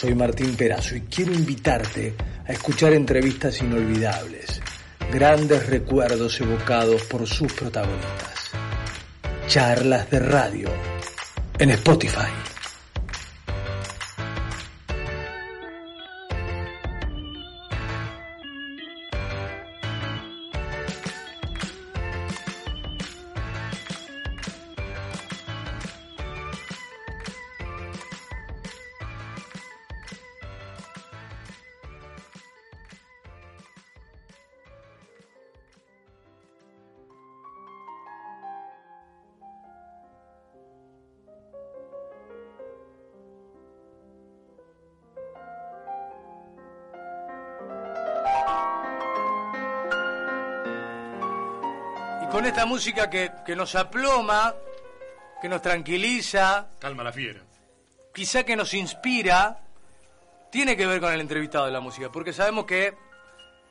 Soy Martín Perazo y quiero invitarte a escuchar entrevistas inolvidables, grandes recuerdos evocados por sus protagonistas. Charlas de radio en Spotify. Con esta música que, que nos aploma, que nos tranquiliza, Calma la fiera. quizá que nos inspira, tiene que ver con el entrevistado de la música, porque sabemos que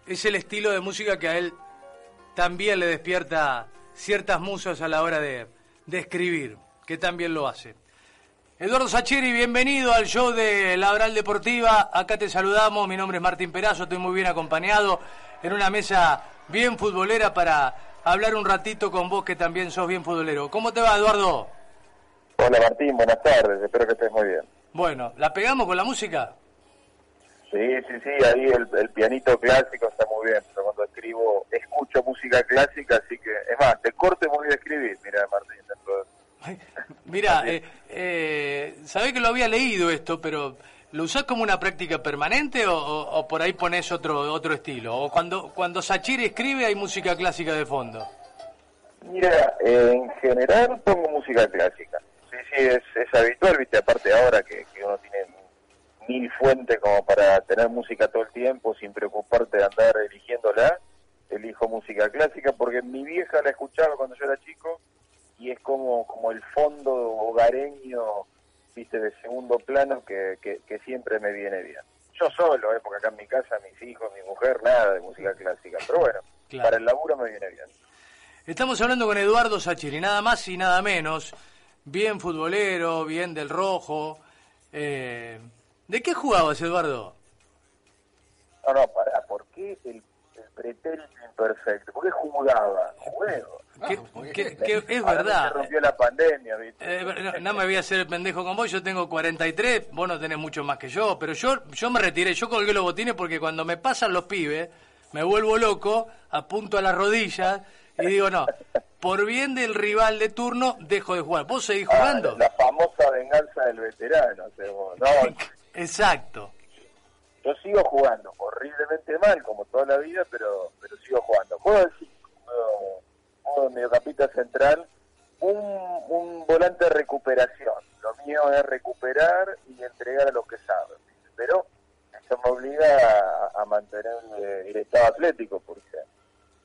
es el estilo de música que a él también le despierta ciertas musas a la hora de, de escribir, que también lo hace. Eduardo Sacheri, bienvenido al show de La Oral Deportiva. Acá te saludamos, mi nombre es Martín Perazo, estoy muy bien acompañado en una mesa bien futbolera para hablar un ratito con vos que también sos bien futbolero. ¿Cómo te va, Eduardo? Hola Martín, buenas tardes, espero que estés muy bien. Bueno, ¿la pegamos con la música? Sí, sí, sí, ahí el, el pianito clásico está muy bien, pero cuando escribo, escucho música clásica, así que, es más, te corte muy de escribir, mira Martín, dentro de- Ay, Mira, eh, eh, sabés que lo había leído esto, pero ¿lo usás como una práctica permanente o, por ahí pones otro otro estilo? ¿O cuando, cuando Sachiri escribe hay música clásica de fondo? Mira, en general pongo música clásica. Sí, sí, es, es habitual, viste, aparte ahora que, que uno tiene mil fuentes como para tener música todo el tiempo sin preocuparte de andar eligiéndola, elijo música clásica porque mi vieja la escuchaba cuando yo era chico y es como, como el fondo hogareño, viste, de segundo plano que, que, que siempre me viene bien. Yo solo, eh, porque acá en mi casa, mis hijos, mi mujer, nada de música clásica, pero bueno, Claro. para el laburo me viene bien. Estamos hablando con Eduardo Sachiri, nada más y nada menos. Bien futbolero, bien del rojo. Eh, ¿De qué jugabas, Eduardo? No, no, pará, ¿por qué el, el pretérito imperfecto? ¿Por qué jugaba? Juego. Que- que- que es verdad. Se rompió la pandemia, ¿viste? Eh, no, no me voy a hacer el pendejo con vos, yo tengo 43, vos no tenés mucho más que yo, pero yo yo me retiré, yo colgué los botines porque cuando me pasan los pibes, me vuelvo loco, apunto a las rodillas y digo, no, por bien del rival de turno, dejo de jugar. ¿Vos seguís Ah, jugando? la famosa venganza del veterano. o sea, vos- no, Exacto. yo sigo jugando, horriblemente mal, como toda la vida, pero pero sigo jugando. Juego de cinco, juego, juego de mediocampista central, un, un volante de recuperación. Lo mío es recuperar y entregar a los que saben. Pero eso me obliga a, a mantener eh, el estado atlético, porque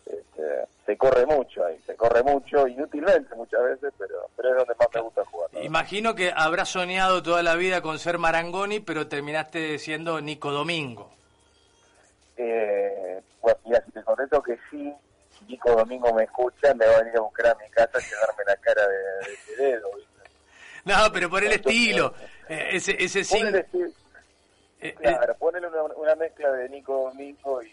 este, se corre mucho ahí, se corre mucho, inútilmente muchas veces, pero, pero es donde más me gusta jugar. ¿no? Imagino que habrás soñado toda la vida con ser Marangoni, pero terminaste siendo Nico Domingo. Eh, bueno, mira, si te contesto que sí, Nico Domingo me escucha, me va a venir a buscar a mi casa y llevarme la cara de, de ese dedo. ¿viste? No, pero por el estilo, eh, ese ese Ponele, sí, eh, eh, claro, ponele una, una mezcla de Nico Domingo y,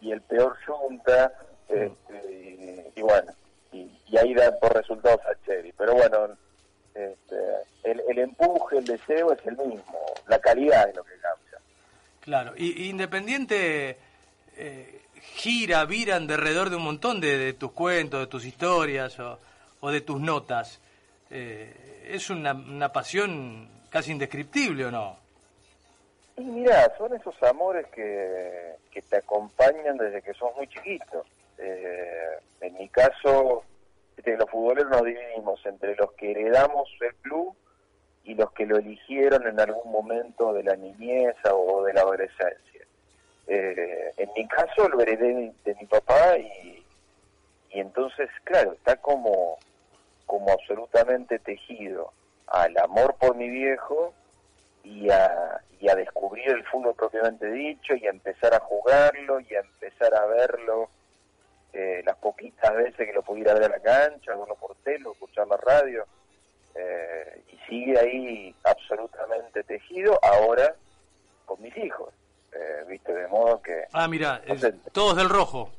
y el peor Junta, este, y, y bueno, y, y ahí da por resultados a Cherry. Pero bueno, este, el, el empuje, el deseo es el mismo, la calidad es lo que cambia. Claro, y, y Independiente eh, gira, vira en derredor de un montón de, de tus cuentos, de tus historias o, de tus notas. Eh, es una, una pasión casi indescriptible, ¿o no? Y mira, son esos amores que, te acompañan desde que sos muy chiquito. Eh, en mi caso, los futboleros nos dividimos entre los que heredamos el club y los que lo eligieron en algún momento de la niñez o de la adolescencia. Eh, en mi caso lo heredé de, mi papá y, y entonces, claro, está como, como absolutamente tejido al amor por mi viejo y a, y a descubrir el fútbol propiamente dicho y a empezar a jugarlo y a empezar a verlo eh, las poquitas veces que lo pudiera ver a la cancha, verlo por tele, escuchar la radio. Eh, y sigue ahí absolutamente tejido ahora con mis hijos. Eh, viste, de modo que... Ah, mira, todos del rojo.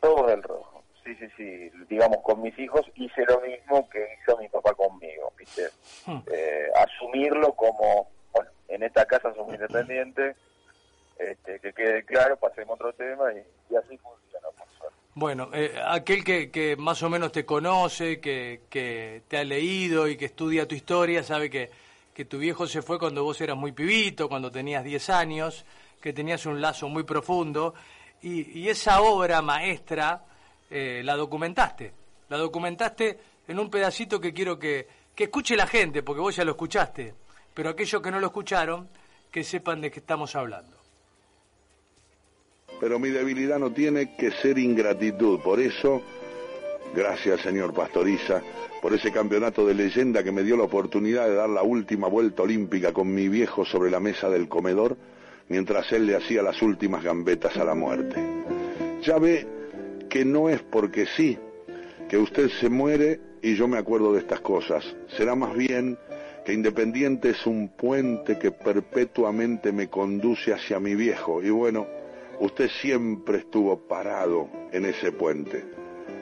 Todos del rojo, sí, sí, sí. Digamos, con mis hijos hice lo mismo que hizo mi papá conmigo, viste. Hmm. Eh, asumirlo como, bueno, en esta casa somos independientes, este, que quede claro, pasemos otro tema y, así funciona, Bueno, eh, aquel que, que más o menos te conoce, que, que te ha leído y que estudia tu historia, sabe que que tu viejo se fue cuando vos eras muy pibito, cuando tenías 10 años, que tenías un lazo muy profundo, y, esa obra maestra eh, la documentaste, la documentaste en un pedacito que quiero que, que escuche la gente, porque vos ya lo escuchaste, pero aquellos que no lo escucharon, que sepan de qué estamos hablando. Pero mi debilidad no tiene que ser ingratitud, por eso, gracias señor Pastoriza, por ese campeonato de leyenda que me dio la oportunidad de dar la última vuelta olímpica con mi viejo sobre la mesa del comedor, mientras él le hacía las últimas gambetas a la muerte. Ya ve que no es porque sí, que usted se muere y yo me acuerdo de estas cosas. Será más bien que Independiente es un puente que perpetuamente me conduce hacia mi viejo. Y bueno, usted siempre estuvo parado en ese puente.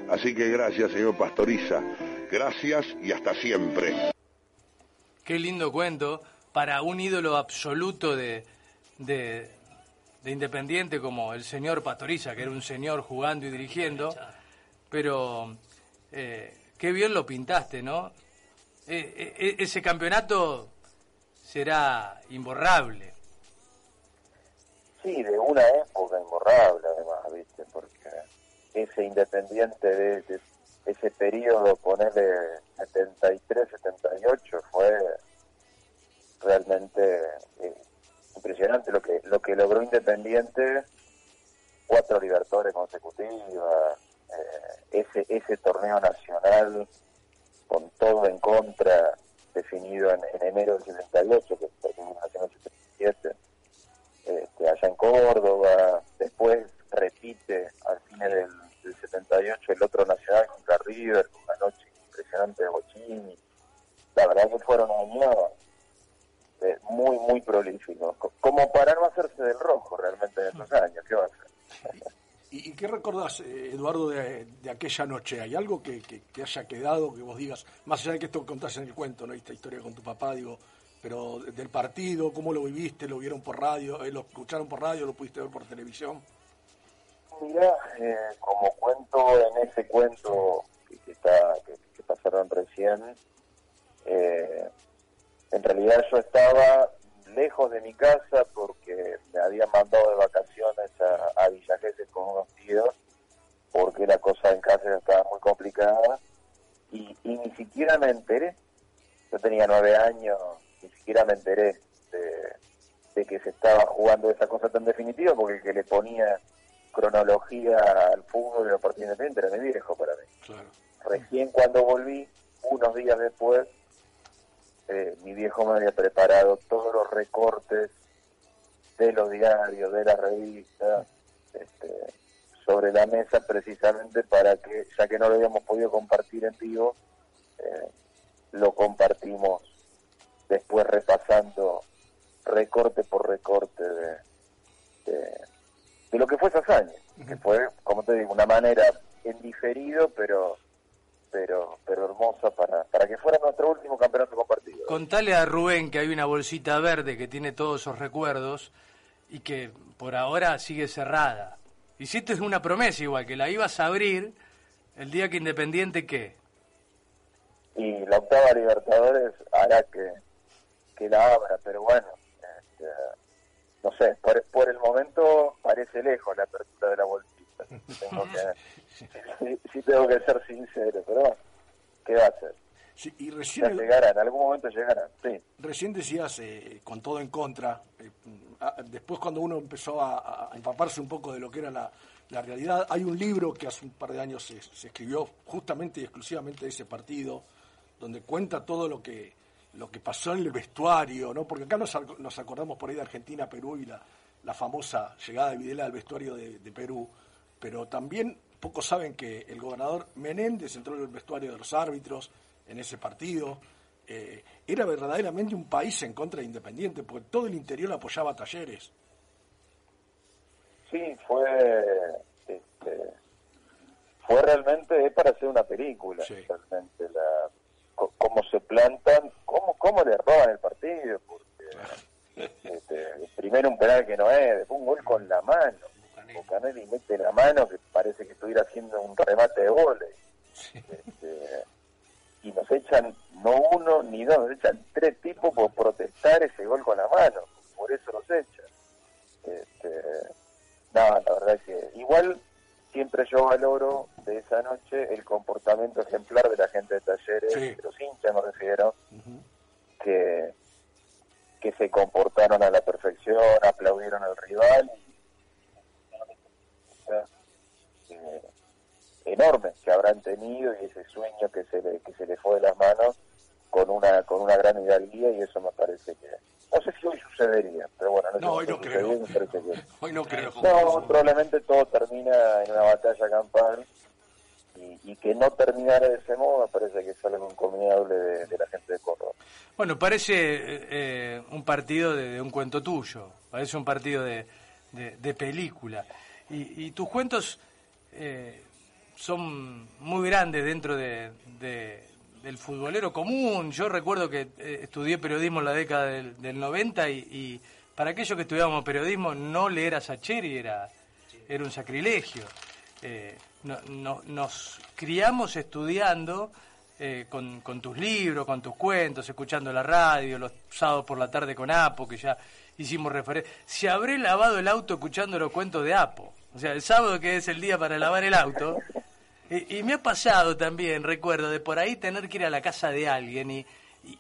Así que gracias, señor Pastoriza Gracias y hasta siempre. Qué lindo cuento para un ídolo absoluto de, de, Independiente como el señor Pastoriza, que era un señor jugando y dirigiendo, pero eh, qué bien lo pintaste, ¿no? Eh, eh, ese campeonato será imborrable. Sí, de una época imborrable además, ¿viste? Porque ese Independiente de ese periodo, ponerle 73, 78, fue realmente eh, impresionante. Lo que lo que logró Independiente, cuatro libertadores consecutivas, eh, ese ese torneo nacional con todo en contra definido en, enero del 78, que terminó en el 77, este, allá en Córdoba, ¿Y, qué recordás, eh, Eduardo, de, aquella noche? ¿Hay algo que, que, haya quedado, que vos digas, más allá de que esto contás en el cuento, ¿no? esta historia con tu papá, digo, pero del partido, cómo lo viviste, lo vieron por radio, eh, lo escucharon por radio, lo pudiste ver por televisión? Mira, eh, como cuento en ese cuento que, está, que, pasaron recién, eh, en realidad yo estaba lejos de mi casa después, eh, mi viejo me había preparado todos los recortes de los diarios, de la revista, este, sobre la mesa precisamente para que, ya que no lo habíamos podido compartir en vivo, eh, lo compartimos después repasando recorte por recorte de, de lo que fue esos años, que fue, como te digo, una manera en diferido, pero pero pero hermosa para, para que fuera nuestro último campeonato compartido. Contale a Rubén que hay una bolsita verde que tiene todos esos recuerdos y que por ahora sigue cerrada. Hiciste una promesa igual, que la ibas a abrir el día que Independiente qué. Y la octava Libertadores hará que, que la abra, pero bueno, este, no sé, por, por el momento parece lejos la apertura de la bolsita. Tengo que, sí, tengo que ser sincero, pero ¿qué va a hacer? Sí, y recién ya llegará, en algún momento llegará, sí. Recién decías, eh, con todo en contra, eh, ah, después cuando uno empezó a, empaparse un poco de lo que era la, la realidad, hay un libro que hace un par de años se, se, escribió justamente y exclusivamente de ese partido, donde cuenta todo lo que lo que pasó en el vestuario, ¿no? Porque acá nos, nos acordamos por ahí de Argentina, Perú y la, la famosa llegada de Videla al vestuario de, de Perú, pero también pocos saben que el gobernador Menéndez entró en el vestuario de los árbitros en ese partido. Eh, era verdaderamente un país en contra de Independiente, porque todo el interior apoyaba a Talleres. Sí, fue este, fue realmente para hacer una película, realmente la, cómo se plantan, cómo, cómo le roban el partido, porque este, primero un penal que no es, después un gol con la mano Canelli mete la mano que parece que estuviera haciendo un remate de goles. Este, y nos echan no uno ni dos, nos echan tres tipos por protestar ese gol con la mano. Por eso los echan. Este, no, la verdad es que igual siempre yo valoro de esa noche el comportamiento ejemplar de la gente de talleres, de los hinchas me refiero, que, que se comportaron a la perfección, aplaudieron al rival eh, enorme que habrán tenido y ese sueño que se le, que se le fue de las manos con una con una gran hidalguía y eso me parece que no sé si hoy sucedería pero bueno no, hoy no creo. hoy no creo no probablemente todo termina en una batalla campal y, que no terminara de ese modo me parece que es algo encomiable de, la gente de Córdoba. Bueno parece eh, un partido de, un cuento tuyo parece un partido de, de película y, tus cuentos eh, son muy grandes dentro de, del futbolero común. Yo recuerdo que eh, estudié periodismo en la década del, 90 y, para aquellos que estudiábamos periodismo no leer a Sacheri era, era un sacrilegio. Eh, nos criamos estudiando con, con, tus libros, con tus cuentos, escuchando la radio, los sábados por la tarde con Apo, que ya hicimos referencia. Se habré lavado el auto escuchando los cuentos de Apo. O sea, el sábado que es el día para lavar el auto. Y, me ha pasado también, recuerdo, de por ahí tener que ir a la casa de alguien y,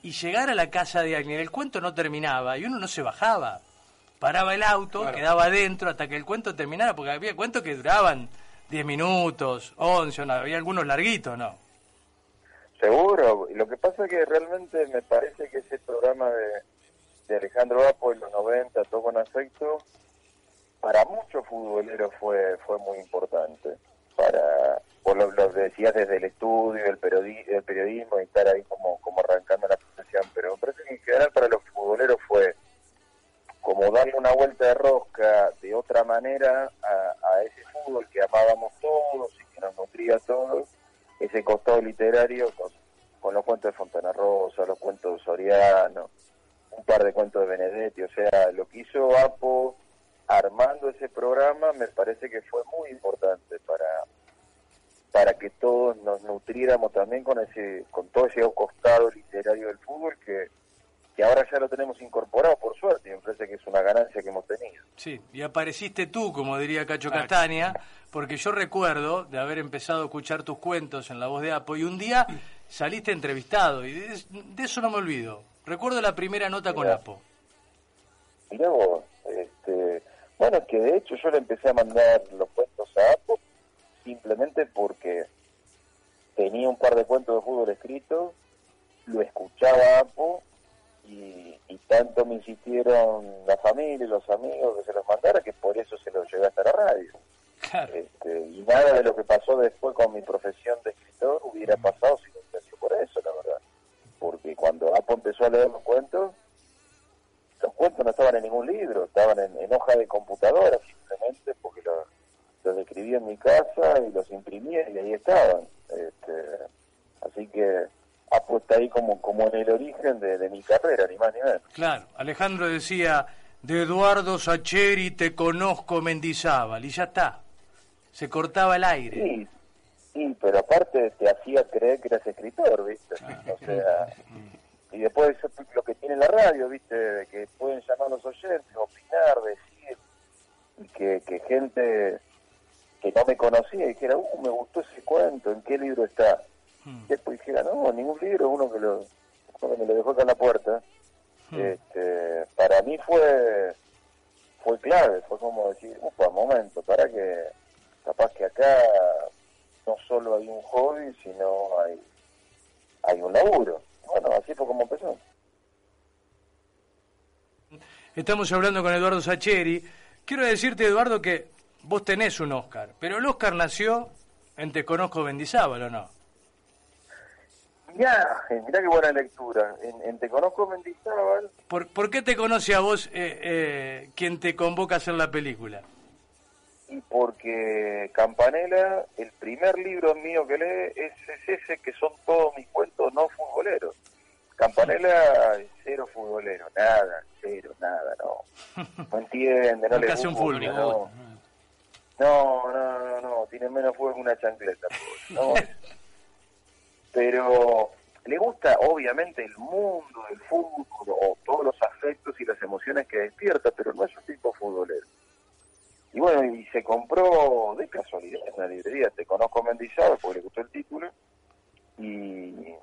llegar a la casa de alguien. El cuento no terminaba y uno no se bajaba. Paraba el auto, quedaba adentro hasta que el cuento terminara, porque había cuentos que duraban 10 minutos, 11, había algunos larguitos, ¿no? Seguro. Y lo que pasa es que realmente me parece que ese programa de, de Alejandro Apo en los 90, todo con afecto, para muchos futboleros fue fue muy importante. Para, vos lo, decías desde el estudio, el, periodismo y estar ahí como, como arrancando la profesión, pero me parece en general para los futboleros fue como darle una vuelta de rosca de otra manera a, ese fútbol que amábamos todos y que nos nutría a todos, ese costado literario con, con los cuentos de Fontana Rosa, los cuentos de Soriano, un par de cuentos de Benedetti, o sea, lo que hizo Apo armando ese programa me parece que fue muy importante para para que todos nos nutriéramos también con ese con todo ese costado literario del fútbol que, que ahora ya lo tenemos incorporado por suerte y me parece que es una ganancia que hemos tenido. Sí, y apareciste tú, como diría Cacho Castaña, porque yo recuerdo de haber empezado a escuchar tus cuentos en La Voz de Apo y un día saliste entrevistado y de, eso no me olvido. Recuerdo la primera nota con Apo. Mirá vos, bueno, que de hecho yo le empecé a mandar los cuentos a Apo simplemente porque tenía un par de cuentos de fútbol escritos, lo escuchaba Apo y, tanto me insistieron la familia y los amigos que se los mandara que por eso se los llevé hasta la radio. Este, y nada de lo que pasó después con mi profesión de escritor hubiera pasado si no hubiera por eso, la verdad. Porque cuando Apo empezó a leer los cuentos, cuentos no estaban en ningún libro, estaban en, hoja de computadora simplemente porque los, escribía en mi casa y los imprimía y ahí estaban. Este, así que ha puesto ahí como, como en el origen de, mi carrera, ni más ni menos. Claro, Alejandro decía, de Eduardo Sacheri te conozco Mendizábal, y ya está, se cortaba el aire. Sí, sí, pero aparte te hacía creer que eras escritor, ¿viste? O sea, y después lo que tiene la radio, ¿viste? De que pueden llamar los oyentes, opinar, decir, y que, que gente que no me conocía dijera, uh, me gustó ese cuento, ¿en qué libro está? Hmm. Después dijera, no, ningún libro, uno que, lo, uno me lo dejó acá en la puerta. Hmm. Este, para mí fue fue clave, fue como decir, upa, momento, para que capaz que acá no solo hay un hobby, sino hay, hay un laburo. Bueno, así fue como empezó. Estamos hablando con Eduardo Sacheri. Quiero decirte, Eduardo, que vos tenés un Oscar, pero el Oscar nació en Te Conozco Mendizábal, ¿o no? Ya, mirá qué buena lectura. En, Te Conozco Mendizábal... ¿Por, ¿Por, qué te conoce a vos eh, eh, quien te convoca a hacer la película? Y porque Campanella, el primer libro mío que lee es, ese, que son todos mis cuentos no futboleros. Campanella cero futbolero, nada, cero, nada, no. No entiende, no le gusta. Un no. no, no, no, no, tiene menos fuego que una chancleta. No. Pero le gusta obviamente el mundo del fútbol o todos los afectos y las emociones que despierta, pero no es un tipo futbolero. Y bueno, y se compró de casualidad en la librería, te conozco Mendizábal porque le gustó el título, y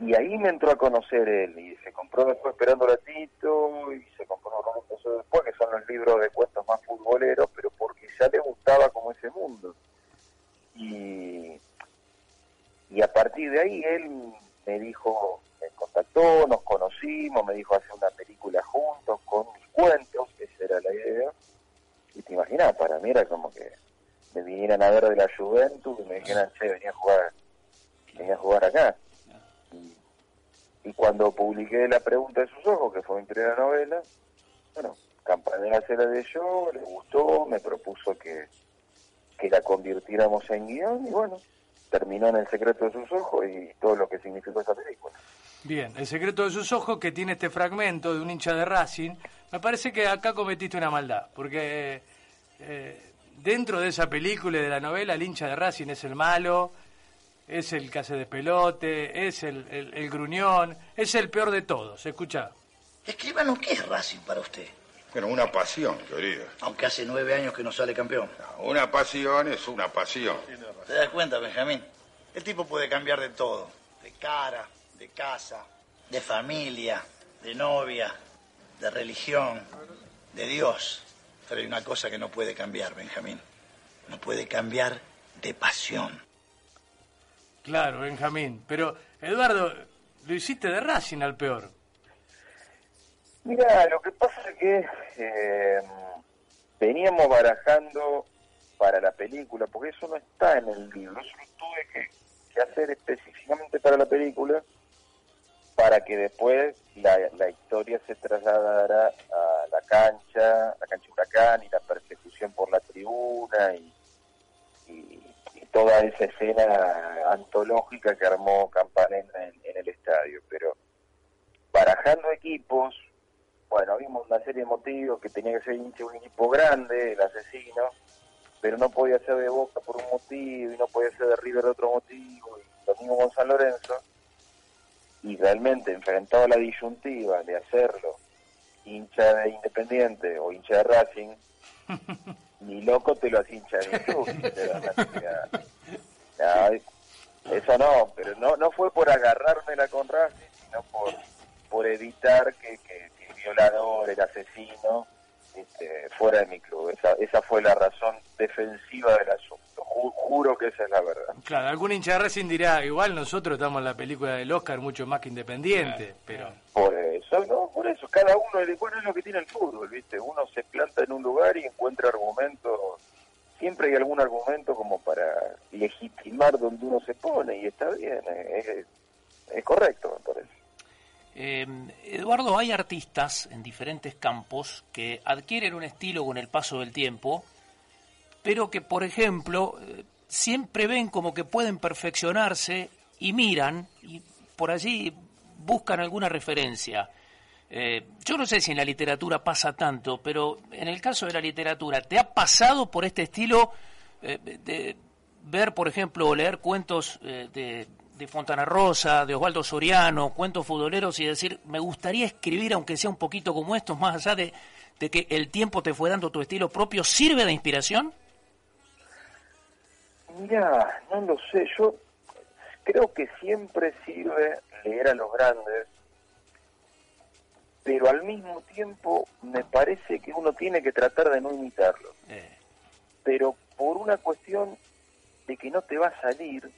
y ahí me entró a conocer él y se compró después Esperando Tito y se compró eso después que son los libros de cuentos más futboleros pero porque ya le gustaba como ese mundo. Y y a partir de ahí él me dijo me contactó nos conocimos me dijo hacer una película juntos con mis cuentos esa era la idea te para mí era como que me vinieran a ver de la Juventus y me dijeran che venía a jugar venía a jugar acá y cuando publiqué La pregunta de sus ojos, que fue mi primera novela, bueno, Campanella se la yo, le gustó, me propuso que, que la convirtiéramos en guion y bueno, terminó en El secreto de sus ojos y todo lo que significó esa película. Bien, El secreto de sus ojos que tiene este fragmento de un hincha de Racing, me parece que acá cometiste una maldad, porque eh, dentro de esa película y de la novela el hincha de Racing es el malo, es el que hace despelote, es el, el, gruñón, es el peor de todos, escucha. Escribano, ¿qué es Racing para usted? Bueno, una pasión, querido. Aunque hace nueve años que no sale campeón. una pasión es una pasión. ¿Te das cuenta, Benjamín? El tipo puede cambiar de todo. De cara, de casa, de familia, de novia, de religión, de Dios. Pero hay una cosa que no puede cambiar, Benjamín. No puede cambiar de pasión. Claro, Benjamín. Pero, Eduardo, lo hiciste de Racing al peor. Mira, lo que pasa es que eh, veníamos barajando para la película, porque eso no está en el libro, eso lo tuve que, hacer específicamente para la película, para que después la, la historia se trasladara a cancha, la cancha Huracán y la persecución por la tribuna y toda esa escena antológica que armó Campanella en, el estadio. Pero barajando equipos, bueno, vimos una serie de motivos que tenía que ser hincha un equipo grande, el asesino, pero no podía ser de Boca por un motivo y no podía ser de River de otro motivo, y lo mismo con San Lorenzo. Y realmente enfrentado a la disyuntiva de hacerlo hincha de Independiente o hincha de Racing, ni loco te lo hincha de club. eso no, pero no no fue por agarrármela con Racing, sino por, por evitar que, que, el violador, el asesino, este, fuera de mi club. Esa, esa fue la razón defensiva del asunto. juro que esa es la verdad. Claro, algún hincha de Racing dirá, igual nosotros estamos en la película del Oscar mucho más que independiente, pero... Por eso, no, por eso, cada uno, bueno, es lo que tiene el fútbol, ¿viste? Uno se planta en un lugar y encuentra argumentos, siempre hay algún argumento como para legitimar donde uno se pone y está bien, es, es correcto. Eh, Eduardo, hay artistas en diferentes campos que adquieren un estilo con el paso del tiempo, pero que, por ejemplo, eh, siempre ven como que pueden perfeccionarse y miran y por allí buscan alguna referencia. Eh, yo no sé si en la literatura pasa tanto, pero en el caso de la literatura, ¿te ha pasado por este estilo de ver, por ejemplo, o leer cuentos de de Fontana Rosa, de Osvaldo Soriano, cuentos futboleros y decir, me gustaría escribir, aunque sea un poquito como estos, más allá de, de que el tiempo te fue dando tu estilo propio, ¿sirve de inspiración? Mira, no lo sé, yo creo que siempre sirve leer a los grandes, pero al mismo tiempo me parece que uno tiene que tratar de no imitarlos. Eh, Pero por una cuestión de que no te va a salir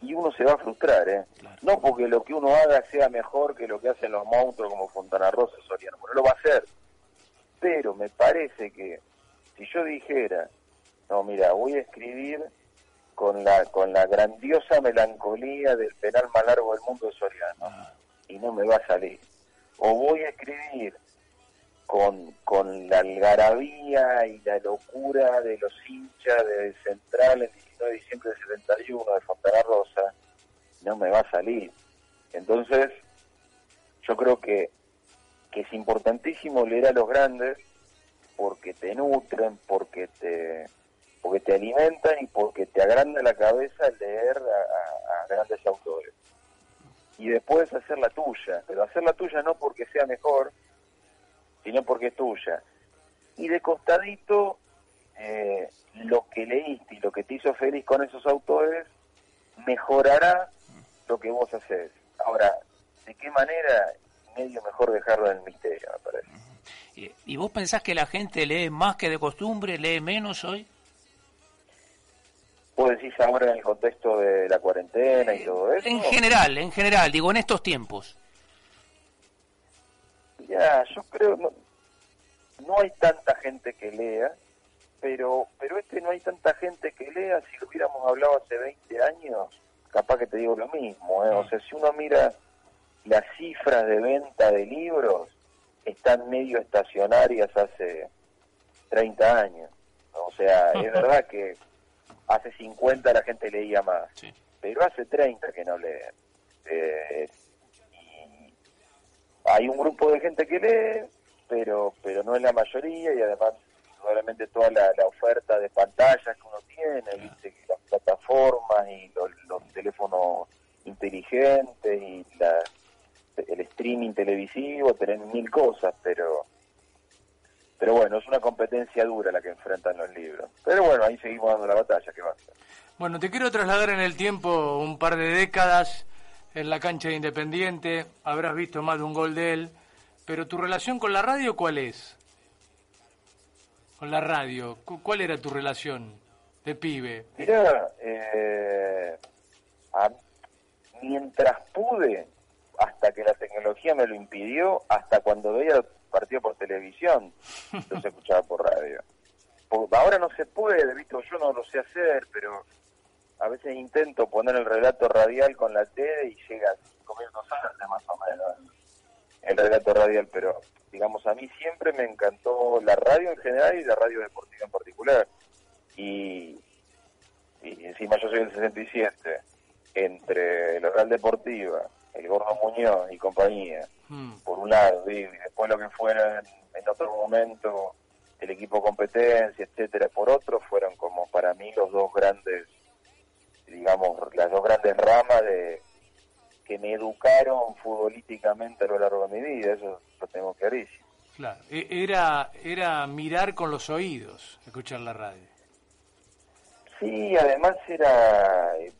y uno se va a frustrar, ¿eh? Claro. No porque lo que uno haga sea mejor que lo que hacen los monstruos como Fontana Rosa o Soriano, no lo va a hacer. Pero me parece que si yo dijera, no, mira, voy a escribir con la con la grandiosa melancolía del penal más largo del mundo de Soriano ah, y no me va a salir. O voy a escribir con, con la algarabía y la locura de los hinchas de Central 19 de diciembre del 71 de Fontana Rosa, no me va a salir. Entonces, yo creo que, que es importantísimo leer a los grandes porque te nutren, porque te porque te alimentan y porque te agranda la cabeza el leer a, grandes autores y después hacer la tuya, pero hacer la tuya no porque sea mejor, sino porque es tuya. Y de costadito, eh, lo que leíste y lo que te hizo feliz con esos autores mejorará lo que vos haces. Ahora, ¿de qué manera? Medio mejor dejarlo en el misterio, me parece. y, ¿Y vos pensás que la gente lee más que de costumbre, lee menos hoy? Vos decís ahora en el contexto de la cuarentena y todo eso. En general, en general, digo, en estos tiempos. Ya, yo creo, no, no hay tanta gente que lea, pero pero este no hay tanta gente que lea, si lo hubiéramos hablado hace 20 años, capaz que te digo lo mismo, ¿eh? o sea, si uno mira las cifras de venta de libros, están medio estacionarias hace 30 años, o sea, es verdad que hace 50 la gente leía más, Sí. pero hace 30 que no leen. Eh, y hay un grupo de gente que lee, pero pero no es la mayoría y además probablemente toda la, la oferta de pantallas que uno tiene, viste que las plataformas y los, los teléfonos inteligentes y la, el streaming televisivo, tenés mil cosas, pero pero bueno, es una competencia dura la que enfrentan los libros. Pero bueno, ahí seguimos dando la batalla, ¿qué va a ser? Bueno, te quiero trasladar en el tiempo un par de décadas en la cancha de Independiente. Habrás visto más de un gol de él. Pero tu relación con la radio, ¿cuál es? Con la radio. Cu- ¿Cuál era tu relación de pibe? Mirá, eh, a- mientras pude, hasta que la tecnología me lo impidió, hasta cuando veía el partido por televisión, los escuchaba por radio. Porque ahora no se puede, visto, yo no lo sé hacer, pero a veces intento poner el relato radial con la tele y llega a cinco minutos antes más o menos el relato radial, pero digamos, a mí siempre me encantó la radio en general y la radio deportiva en particular. Y, y encima yo soy del 67, entre el Real Deportiva, el Gordo Muñoz y compañía, Mm. por un lado, y después lo que fuera en, en otro momento el equipo competencia, etcétera, por otro, fueron como para mí los dos grandes, digamos, las dos grandes ramas de que me educaron futbolísticamente a lo largo de mi vida, eso lo tengo clarísimo. Claro. E- Era, era mirar con los oídos, escuchar la radio. Sí, además era eh,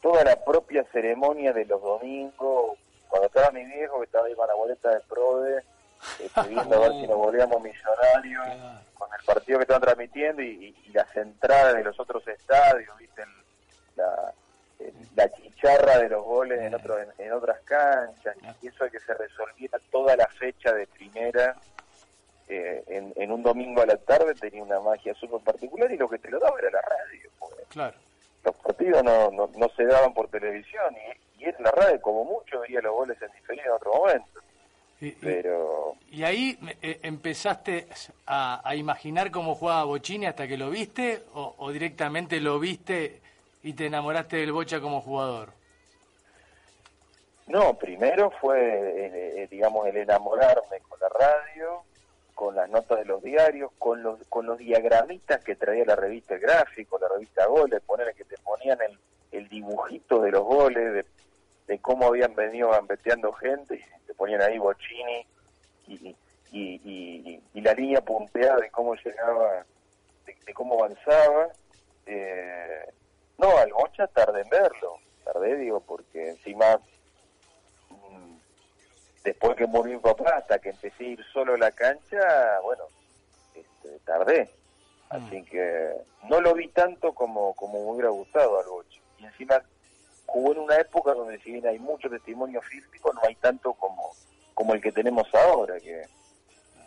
toda la propia ceremonia de los domingos, cuando estaba mi viejo que estaba ahí con la boleta de Prode, pidiendo a ver si nos volvíamos millonarios, Claro. con el partido que estaban transmitiendo y, y- y las entradas de los otros estadios, viste, la, la chicharra de los goles en, otro, en, en otras canchas, y eso de que se resolviera toda la fecha de primera eh, en, en un domingo a la tarde tenía una magia súper particular y lo que te lo daba era la radio. Claro. los partidos no, no, no se daban por televisión y, y era la radio como mucho veía los goles en diferido en otro momento. Y, y- Pero y ahí eh, empezaste a, a imaginar cómo jugaba Bochini hasta que lo viste o, o directamente lo viste y te enamoraste del Bocha como jugador. no, primero fue, eh, eh, digamos, el enamorarme con la radio, con las notas de los diarios, con los, con los diagramitas que traía la revista Gráfico, la revista Goles, ponerle que te ponían el, el dibujito de los goles, de, cómo habían venido gambeteando gente, y te ponían ahí Bochini y, y- y la línea punteada de cómo llegaba, de, de cómo avanzaba. Eh, no, al Bocha tardé en verlo. tardé, digo, porque encima, mm, después que murió mi papá, hasta que empecé a ir solo a la cancha, bueno, este, tardé. Así que no lo vi tanto como, como me hubiera gustado al Boche. Y encima jugó en una época donde si bien hay mucho testimonio físico, no hay tanto como, como el que tenemos ahora, que,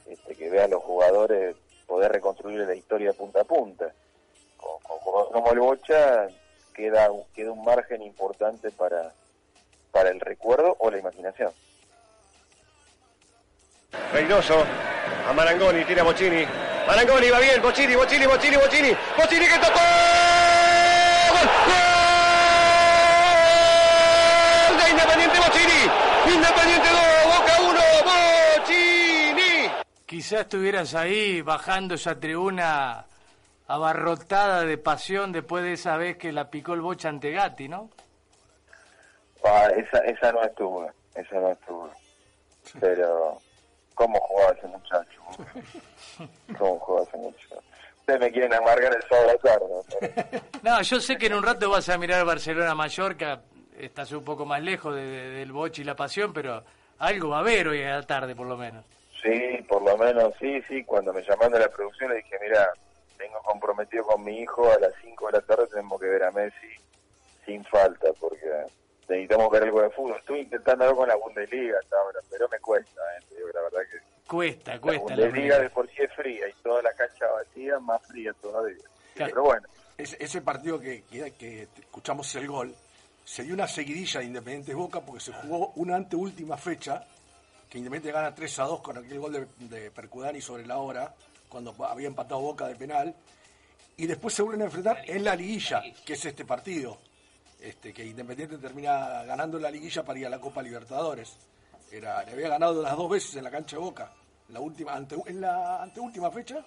este, que ve a los jugadores poder reconstruir la historia de punta a punta. Con, con jugadores como el Bocha queda, queda un margen importante para, para el recuerdo o la imaginación. Reynoso, a Marangoni, tira Bocini. Marangoni va bien, Bocini, Bocini, Bocini, Bocini. Bocini que tocó. ¡Gol! ¡Gol! De Independiente Bocini. Independiente 2, Boca 1, Bocini. Quizás estuvieras ahí bajando esa tribuna abarrotada de pasión después de esa vez que la picó el bocha ante Gatti, ¿no? Ah, esa, esa no estuvo, esa no estuvo. Pero, ¿cómo jugaba ese muchacho? ¿Cómo jugaba ese muchacho? Ustedes me quieren amargar el sábado tarde. pero- No, yo sé que en un rato vas a mirar Barcelona-Mallorca, estás un poco más lejos de- de- del boche y la pasión, pero algo va a haber hoy a la tarde por lo menos. Sí, por lo menos, sí, sí. Cuando me llamaron de la producción le dije, mira, tengo comprometido con mi hijo, a las 5 de la tarde tenemos que ver a Messi sin falta, porque necesitamos ver algo de fútbol. Estoy intentando algo con la Bundesliga hasta ahora, pero me cuesta, eh, digo, la verdad que Cuesta, la cuesta. la Bundesliga de por sí es fría y toda la cancha vacía, más fría todavía. Claro. Pero bueno, Ese, ese partido que, que, que escuchamos el gol, se dio una seguidilla de Independiente Boca porque se jugó una anteúltima fecha, que Independiente gana 3 a 2 con aquel gol de, de Percudani sobre la hora, cuando había empatado Boca de penal, y después se vuelven a enfrentar en la liguilla, que es este partido, este que Independiente termina ganando la liguilla para ir a la Copa Libertadores. Era, le había ganado las dos veces en la cancha de Boca, la última, ante, en la anteúltima fecha,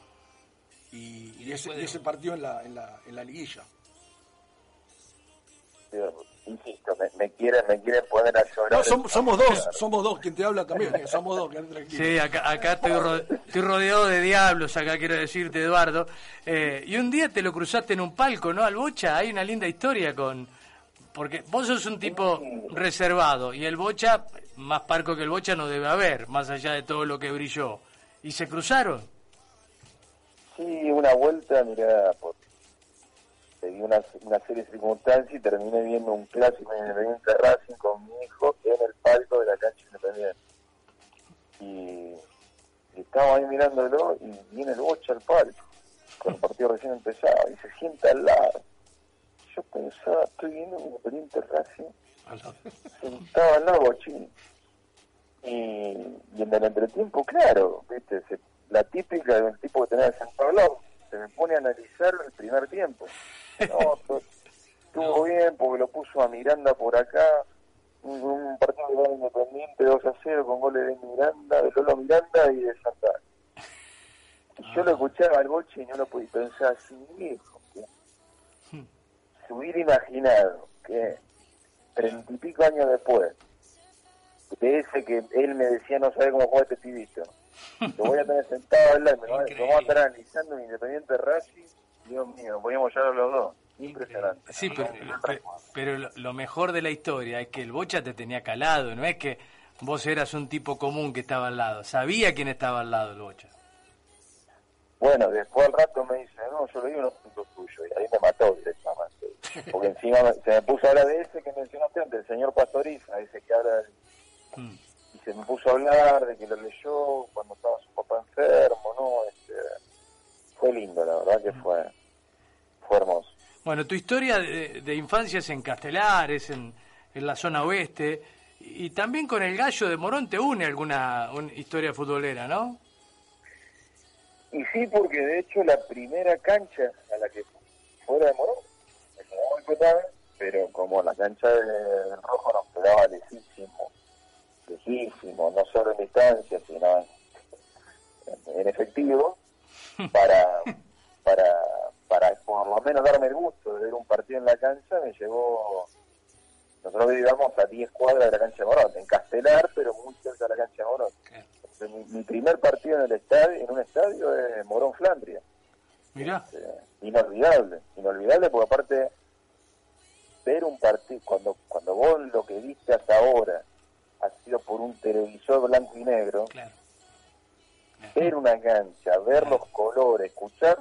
y, y ese, y ese partido en la, en la, en la liguilla. Insisto, me, me quieren me quieren poner a llorar. No, somos, somos dos, somos dos, quien te habla también, somos dos, tranquilo. Sí, acá, acá estoy, ro- estoy rodeado de diablos, acá quiero decirte, Eduardo. Eh, y un día te lo cruzaste en un palco, ¿no? Al Bocha, hay una linda historia con... Porque vos sos un tipo reservado y el Bocha, más parco que el Bocha no debe haber, más allá de todo lo que brilló. ¿Y se cruzaron? Sí, una vuelta, mirá, por, se dio una, una serie de circunstancias y terminé viendo un clásico en Independiente Racing con mi hijo en el palco de la cancha Independiente. Y, y estábamos ahí mirándolo y viene el bocha al palco, con el partido recién empezado, y se sienta al lado. Yo pensaba, estoy viendo un Independiente Racing, sentado al lado Bochini. Y, y en el entretiempo, claro, viste, se- la típica del tipo que tenía sentado al lado, se me pone a analizar el primer tiempo. No, estuvo bien porque lo puso a Miranda por acá, un, un partido de independiente 2 a 0 con goles de Miranda, de Lolo Miranda y de Santana. Y yo lo escuchaba al boche y no lo podía pensar así, viejo. que Se hubiera imaginado que treinta y pico años después, de ese que él me decía no sabe cómo juega este pibito, lo voy a tener sentado me va, lo va a estar analizando en Independiente Racing, Dios mío, podíamos llorar los dos. Impresionante. Sí, pero, pe- pero lo- mejor de la historia es que el Bocha te tenía calado, no es que vos eras un tipo común que estaba al lado, sabía quién estaba al lado el Bocha. Bueno, después al rato me dice, no, yo le digo unos puntos tuyos, y ahí me mató directamente. Porque encima se me puso a hablar de ese que mencionaste antes, el señor Pastoriza, ese que habla del- Mm. Y se me puso a hablar de que lo leyó cuando estaba su papá enfermo, ¿no? Este, fue lindo, la verdad que fue, fue hermoso. Bueno, tu historia de, de infancia es en Castelar, es en, en la zona oeste, y también con el gallo de Morón te une alguna una historia futbolera, ¿no? Y sí, porque de hecho la primera cancha a la que fuera de Morón, quedaba muy petada, pero como la cancha de- del Rojo nos quedaba lejísimo, sino en, en efectivo, para, para, para por lo menos darme el gusto de ver un partido en la cancha, me llevó, nosotros vivíamos a 10 cuadras de la cancha de Morón, en Castelar, pero muy cerca de la cancha de Morón. Entonces, Mi, mi primer partido en el estadio, en un estadio es Morón Flandria. Mirá. Eh, inolvidable, inolvidable porque aparte ver un partido, cuando, cuando vos lo que viste hasta ahora por un televisor blanco y negro, ver una cancha, ver los colores, escuchar,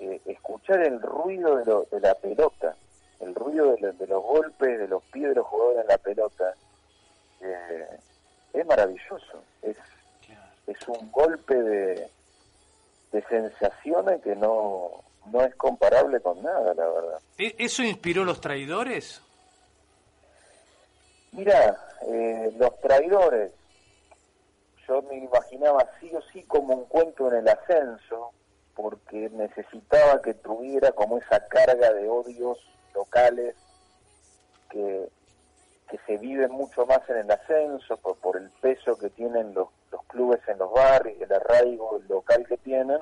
eh, escuchar el ruido de, lo, de la pelota, el ruido de, lo- de los golpes, de los pies de los jugadores en la pelota, eh, es maravilloso. Es, es un golpe de, de sensaciones que no, no es comparable con nada, la verdad. ¿E- ¿Eso inspiró los traidores? Mira, eh, los traidores, yo me imaginaba sí o sí como un cuento en el ascenso, porque necesitaba que tuviera como esa carga de odios locales que, que se viven mucho más en el ascenso por, por el peso que tienen los, los clubes en los barrios, el arraigo local que tienen,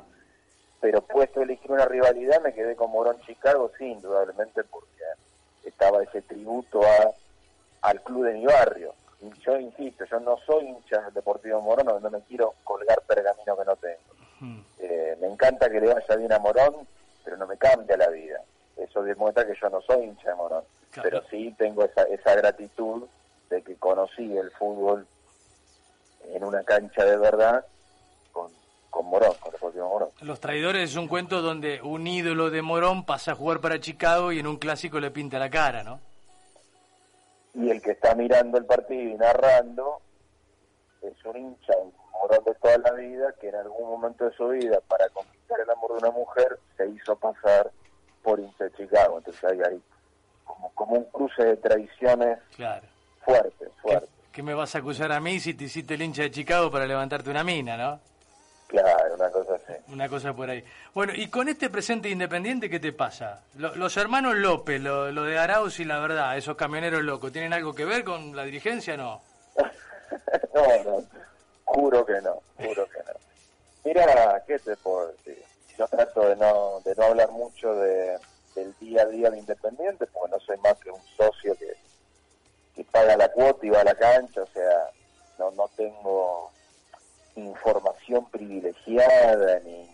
pero puesto a elegir una rivalidad me quedé con Morón Chicago, sí, indudablemente porque estaba ese tributo a al club de mi barrio. Y yo insisto, yo no soy hincha del Deportivo Morón, no, no me quiero colgar pergamino que no tengo. Eh, me encanta que le vaya bien a Morón, pero no me cambia la vida. Eso demuestra que yo no soy hincha de Morón. Pero sí tengo esa, esa gratitud de que conocí el fútbol en una cancha de verdad con, con Morón, con Deportivo Morón. Los traidores es un cuento donde un ídolo de Morón pasa a jugar para Chicago y en un clásico le pinta la cara, ¿no? Y el que está mirando el partido y narrando es un hincha, un morón de toda la vida, que en algún momento de su vida, para conquistar el amor de una mujer, se hizo pasar por hincha de Chicago. Entonces hay ahí como, como un cruce de traiciones Claro. fuerte, fuerte. ¿Qué me vas a acusar a mí si te hiciste el hincha de Chicago para levantarte una mina, no? Claro, una cosa así. Una cosa por ahí. Bueno, y con este presente independiente, ¿qué te pasa? Lo- los hermanos López, lo, lo de Arauz y la verdad, esos camioneros locos, ¿tienen algo que ver con la dirigencia no? no, no, juro que no, juro que no. Mira, ¿qué te puedo decir? Yo trato de no, de no hablar mucho de, del día a día de Independiente, porque no soy más que un socio que, que paga la cuota y va a la cancha, o sea, no, no tengo información privilegiada ni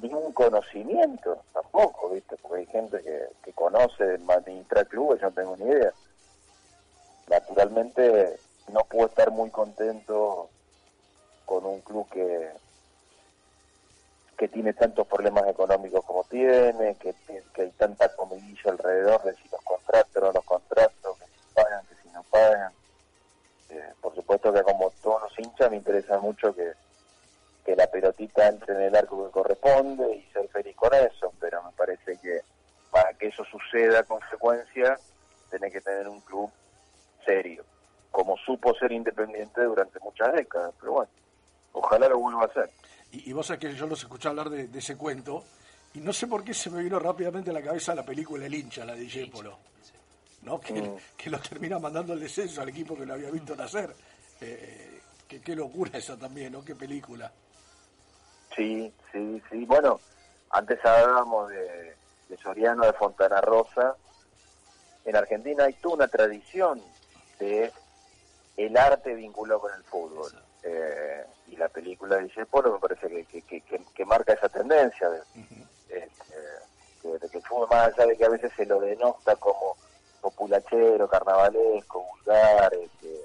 ningún conocimiento tampoco, ¿viste? Porque hay gente que, que conoce administrar clubes, yo no tengo ni idea. Naturalmente no puedo estar muy contento con un club que que tiene tantos problemas económicos como tiene, que, que hay tanta comidilla alrededor de si los contratos no los contratos, que si pagan, que si no pagan. Eh, por supuesto que como todos los hinchas me interesa mucho que, que la pelotita entre en el arco que corresponde y ser feliz con eso, pero me parece que para que eso suceda con frecuencia, tenés que tener un club serio, como supo ser independiente durante muchas décadas, pero bueno, ojalá lo vuelva a hacer. Y, y vos sabés que yo los escuché hablar de, de ese cuento y no sé por qué se me vino rápidamente a la cabeza la película El hincha, la de Discépolo. ¿No? Que, Mm. que lo termina mandando al descenso al equipo que lo había visto nacer. Eh, que, qué locura esa también, ¿no? Qué película. Sí, sí, sí. Bueno, antes hablábamos de, de Soriano, de Fontana Rosa. En Argentina hay toda una tradición de el arte vinculado con el fútbol. Eh, y la película de Discépolo me parece que, que, que, que- que marca esa tendencia de, este, de- de que el fútbol, más allá de que a veces se lo denota como populachero, carnavalesco, vulgar, este,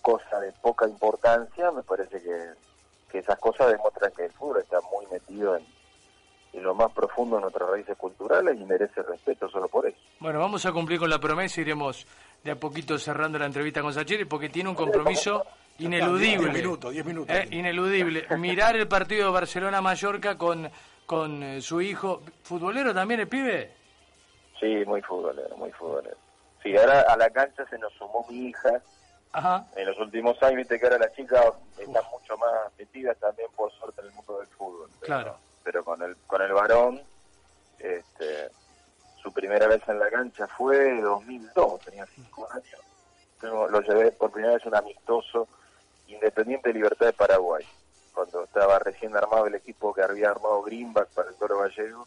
cosa de poca importancia, me parece que, que esas cosas demuestran que el fútbol está muy metido en, en lo más profundo de nuestras raíces culturales y merece respeto solo por eso. Bueno, vamos a cumplir con la promesa, iremos de a poquito cerrando la entrevista con Sacheri porque tiene un compromiso ineludible. Diez minutos, diez minutos. Eh, ineludible. Mirar el partido de Barcelona-Mallorca con, con eh, su hijo. ¿Futbolero también el pibe? Sí, muy futbolero, muy futbolero. Sí, ahora a la cancha se nos sumó mi hija. Ajá. En los últimos años, viste que ahora las chicas están mucho más metidas también, por suerte, en el mundo del fútbol. Pero, Claro. pero con el con el varón, este, su primera vez en la cancha fue en 2002, tenía cinco años. Yo lo llevé por primera vez un amistoso Independiente Libertad de Paraguay, cuando estaba recién armado el equipo que había armado Greenback para el Toro Gallego,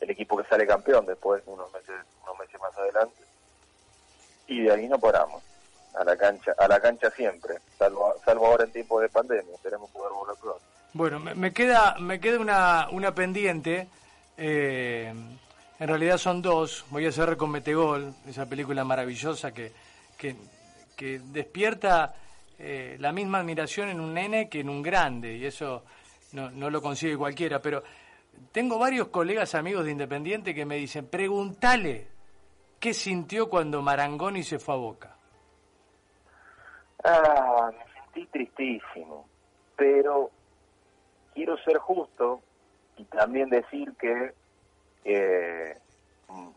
el equipo que sale campeón después, unos meses, unos meses más adelante. Y de ahí no paramos, a la cancha, a la cancha siempre, salvo, salvo ahora en tiempos de pandemia, esperemos poder volver pronto. Bueno, me, me queda, me queda una, una pendiente. eh, En realidad son dos. Voy a cerrar con Metegol, esa película maravillosa que, que, que despierta eh, la misma admiración en un nene que en un grande, y eso no, no lo consigue cualquiera. Pero tengo varios colegas amigos de Independiente que me dicen, pregúntale qué sintió cuando Marangoni se fue a Boca. Ah, me sentí tristísimo, pero quiero ser justo y también decir que eh,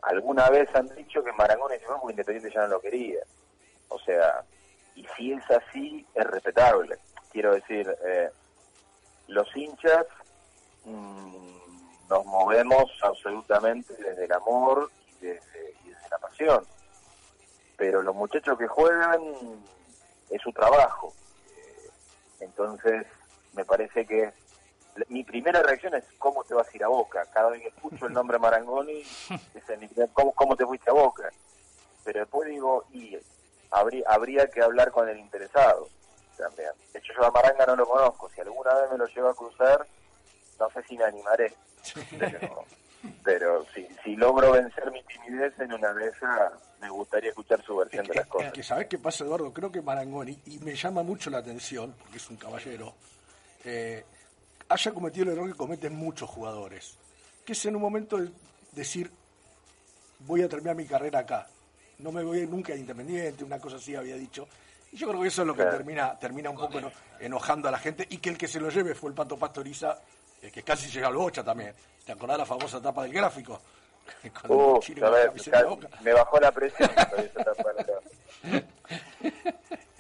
alguna vez han dicho que Marangoni se fue porque Independiente ya no lo quería. O sea, y si es así, es respetable. Quiero decir, eh, los hinchas mm, nos movemos absolutamente desde el amor y desde, y desde la pasión. Pero los muchachos que juegan es su trabajo. Entonces, me parece que mi primera reacción es cómo te vas a ir a Boca. Cada vez que escucho el nombre Marangoni, es ¿cómo, cómo te fuiste a Boca. Pero después digo, y habría, habría que hablar con el interesado también. De hecho, yo a Maranga no lo conozco. Si alguna vez me lo llevo a cruzar, no sé si me animaré. Pero, pero si, si logro vencer mi timidez en una de esas, me gustaría escuchar su versión de las Es cosas. que, ¿sabés qué pasa, Eduardo? Creo que Marangoni, y me llama mucho la atención, porque es un caballero, eh, haya cometido el error que cometen muchos jugadores, que es en un momento de decir, voy a terminar mi carrera acá, no me voy nunca a Independiente, una cosa así había dicho, y yo creo que eso es lo que Claro. termina, termina un poco eno- enojando a la gente, y que el que se lo lleve fue el Pato Pastoriza, eh, que casi llega al bocha también. ¿Te acordás la famosa tapa del gráfico? Uh, a ver, me bajó la presión.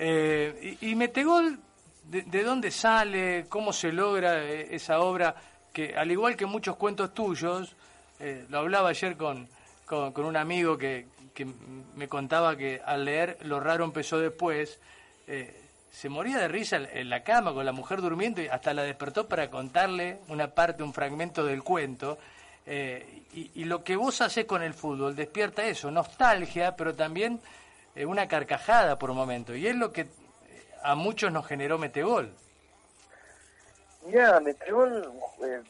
Eh, y, y Metegol, de, de dónde sale? ¿Cómo se logra eh, esa obra? Que al igual que muchos cuentos tuyos, eh, lo hablaba ayer con, con, con un amigo que, que me contaba que al leer Lo raro empezó después, eh, se moría de risa en- la cama con la mujer durmiendo y hasta la despertó para contarle una parte, un fragmento del cuento. Eh, y, y lo que vos haces con el fútbol despierta eso, nostalgia, pero también eh, una carcajada por momento. Y es lo que eh, a muchos nos generó Metegol. Mirá, me entregó el, eh,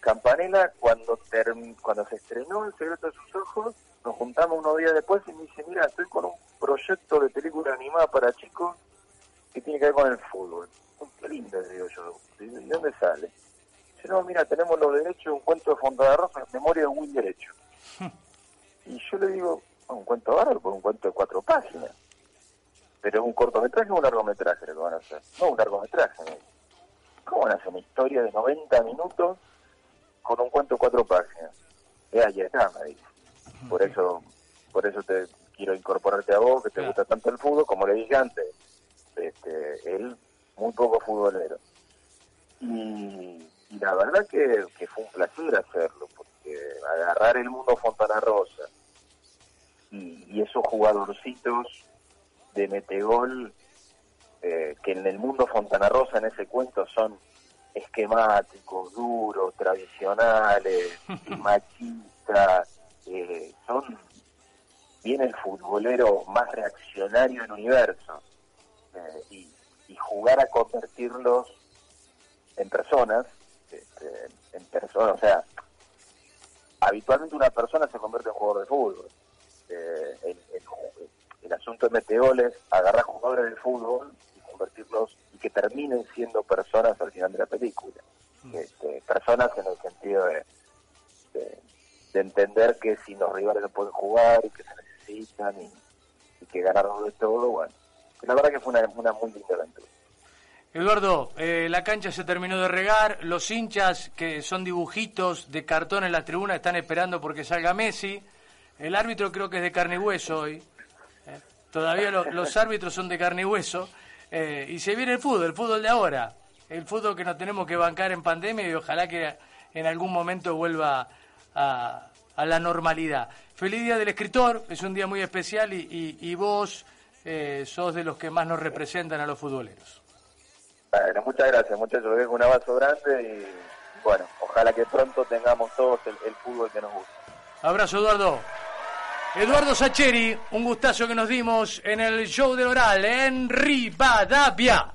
Campanella cuando cuando se estrenó El secreto de sus ojos, nos juntamos unos días después y me dice, mira, estoy con un proyecto de película animada para chicos que tiene que ver con el fútbol. Qué lindo, digo yo. ¿Y de dónde sale? Dice, no, mira, tenemos los derechos de un cuento de Fontana Rosa, memoria de Will Derecho. y yo le digo, "Ah, un cuento bárbaro, por un cuento de cuatro páginas. Pero es un cortometraje o un largometraje lo que van a hacer. No, un largometraje. me dice. ¿Cómo van a hacer una historia de 90 minutos con un cuento de cuatro páginas? Es ahí está, me dice. Por eso, por eso te quiero incorporarte a vos, que te gusta tanto el fútbol, como le dije antes. Este, él, muy poco futbolero. Y, y la verdad que, que fue un placer hacerlo, porque agarrar el mundo Fontana Rosa y, y esos jugadorcitos de Metegol eh, que en el mundo Fontana Rosa en ese cuento son esquemáticos, duros, tradicionales, machistas, eh, son bien el futbolero más reaccionario del universo eh, y, y jugar a convertirlos en personas, este, en personas, o sea, habitualmente una persona se convierte en jugador de fútbol. Eh, el, el- el asunto de Meteol es agarrar jugadores del fútbol y convertirlos y que terminen siendo personas al final de la película. Este, personas en el sentido de, de, de entender que si los rivales no pueden jugar y que se necesitan y, y que ganaron de todo, bueno. La verdad que fue una, muy linda aventura. Eduardo, eh, la cancha se terminó de regar, los hinchas que son dibujitos de cartón en la tribuna están esperando porque salga Messi, el árbitro creo que es de carne y hueso hoy, eh, todavía lo- los árbitros son de carne y hueso, eh, y se viene el fútbol, el fútbol de ahora, el fútbol que nos tenemos que bancar en pandemia y ojalá que en algún momento vuelva a, la normalidad. Feliz Día del Escritor, es un día muy especial y vos eh, sos de los que más nos representan a los futboleros. Bueno, muchas gracias, muchachos. Les dejo un abrazo grande y bueno, ojalá que pronto tengamos todos el, el fútbol que nos gusta. Abrazo, Eduardo. Eduardo Sacheri, un gustazo que nos dimos en el show del oral en Rivadavia.